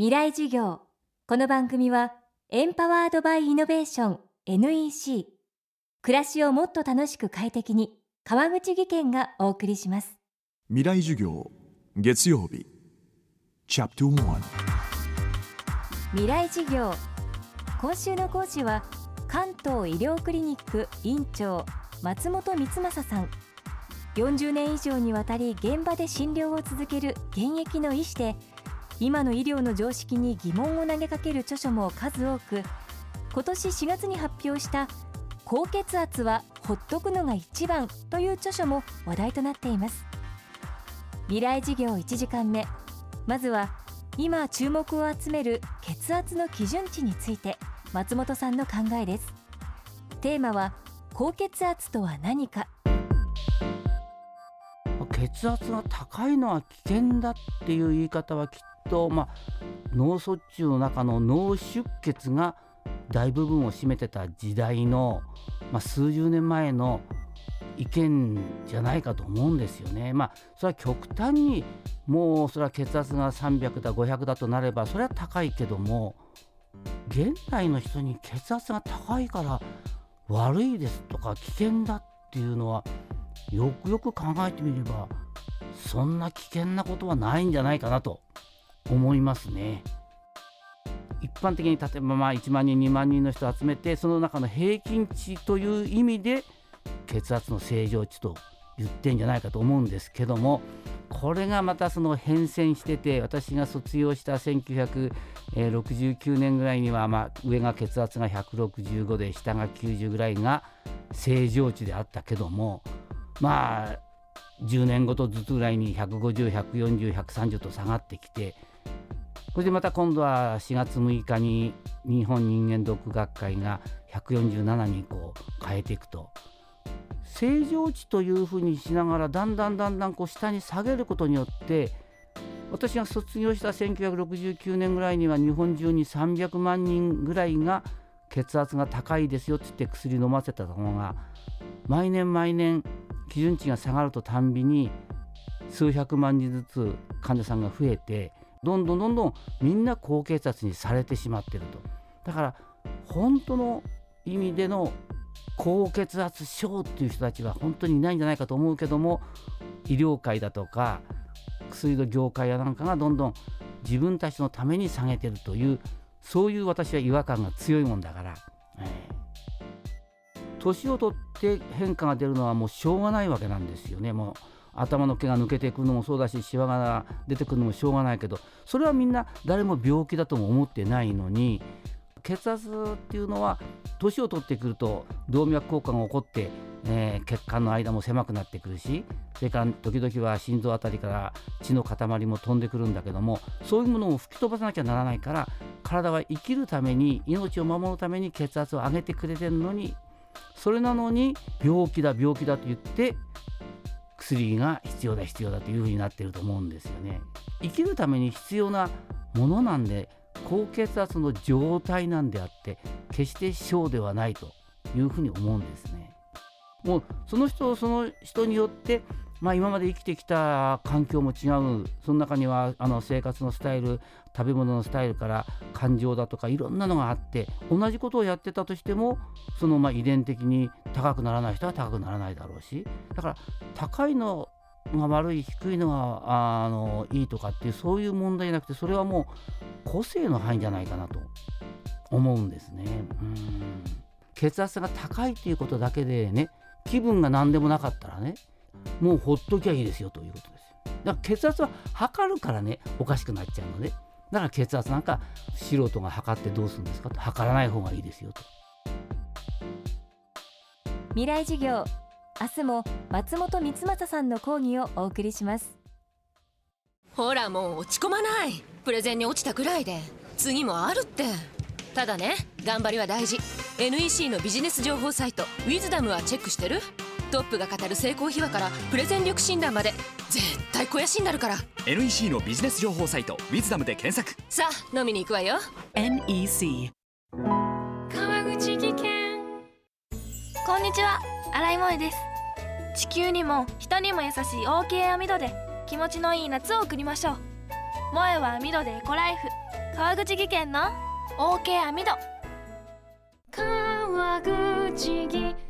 未来授業。この番組はエンパワードバイイノベーション NEC 暮らしをもっと楽しく快適に川口義賢がお送りします。未来授業月曜日。チャプト1未来授業。今週の講師は関東医療クリニック院長松本光正さん。40年以上にわたり現場で診療を続ける現役の医師で今の医療の常識に疑問を投げかける著書も数多く今年4月に発表した「高血圧はほっとくのが一番」という著書も話題となっています。未来事業1時間目。まずは今注目を集める血圧の基準値について松本さんの考えです。テーマは高血圧とは何か。血圧が高いのは危険だっていう言い方はきっと、まあ、脳卒中の中の脳出血が大部分を占めてた時代の、まあ、数十年前の意見じゃないかと思うんですよね。まあそれは極端にもうそれは血圧が300だ500だとなればそれは高いけども現代の人に血圧が高いから悪いですとか危険だっていうのはよくよく考えてみればそんな危険なことはないんじゃないかなと思いますね。一般的に例えばまあ1万人2万人の人を集めてその中の平均値という意味で血圧の正常値と言ってんじゃないかと思うんですけどもこれがまたその変遷してて私が卒業した1969年ぐらいにはまあ上が血圧が165で下が90ぐらいが正常値であったけどもまあ10年ごとずつぐらいに150140130と下がってきてそれでまた今度は4月6日に日本人間ドック学会が147にこう変えていくと。正常値というふうにしながらだんだんだんだんこう下に下げることによって私が卒業した1969年ぐらいには日本中に300万人ぐらいが血圧が高いですよって言って薬飲ませたのが毎年毎年基準値が下がるとたんびに数百万人ずつ患者さんが増えてどんどんどんどんみんな高血圧にされてしまってると。だから本当の意味での高血圧症っていう人たちは本当にいないんじゃないかと思うけども医療界だとか薬の業界やなんかがどんどん自分たちのために下げてるというそういう私は違和感が強いもんだから、年を取って変化が出るのはもうしょうがないわけなんですよね。もう頭の毛が抜けていくのもそうだしシワが出てくるのもしょうがないけどそれはみんな誰も病気だとも思ってないのに血圧っていうのは年を取ってくると動脈硬化が起こって、えー、血管の間も狭くなってくるしそれから時々は心臓あたりから血の塊も飛んでくるんだけどもそういうものを吹き飛ばさなきゃならないから体は生きるために命を守るために血圧を上げてくれてるのにそれなのに病気だ病気だと言って薬が必要だ必要だというふうになってると思うんですよね。生きるために必要なものなんで高血圧の状態なんであって決して症ではないというふうに思うんですね。もうその人その人によってまあ、今まで生きてきた環境も違うその中にはあの生活のスタイル食べ物のスタイルから感情だとかいろんなのがあって同じことをやってたとしてもそのまあ遺伝的に高くならない人は高くならないだろうしだから高いのが悪い低いのがあのいいとかっていうそういう問題じゃなくてそれはもう個性の範囲じゃないかなと思うんですね。うん血圧が高いっていうことだけでね気分が何でもなかったらねもうほっときゃいいですよということですよ。だから血圧は測るからねおかしくなっちゃうので、だから血圧なんか素人が測ってどうするんですかと。測らない方がいいですよと。未来授業明日も松本光正さんの講義をお送りします。ほらもう落ち込まない。プレゼンに落ちたくらいで。次もあるって。ただね頑張りは大事。NEC のビジネス情報サイト「ウィズダムはチェックしてる？トップが語る成功秘話からプレゼン力診断まで絶対肥やしになるから。NEC のビジネス情報サイト「ウィズダムで検索。さあ飲みに行くわよ。NEC 川口技研。こんにちは。新井萌です。地球にも人にも優しい OK 網戸で気持ちのいい夏を送りましょう。萌は網戸でエコライフ。川口技研の OK 網戸川口技研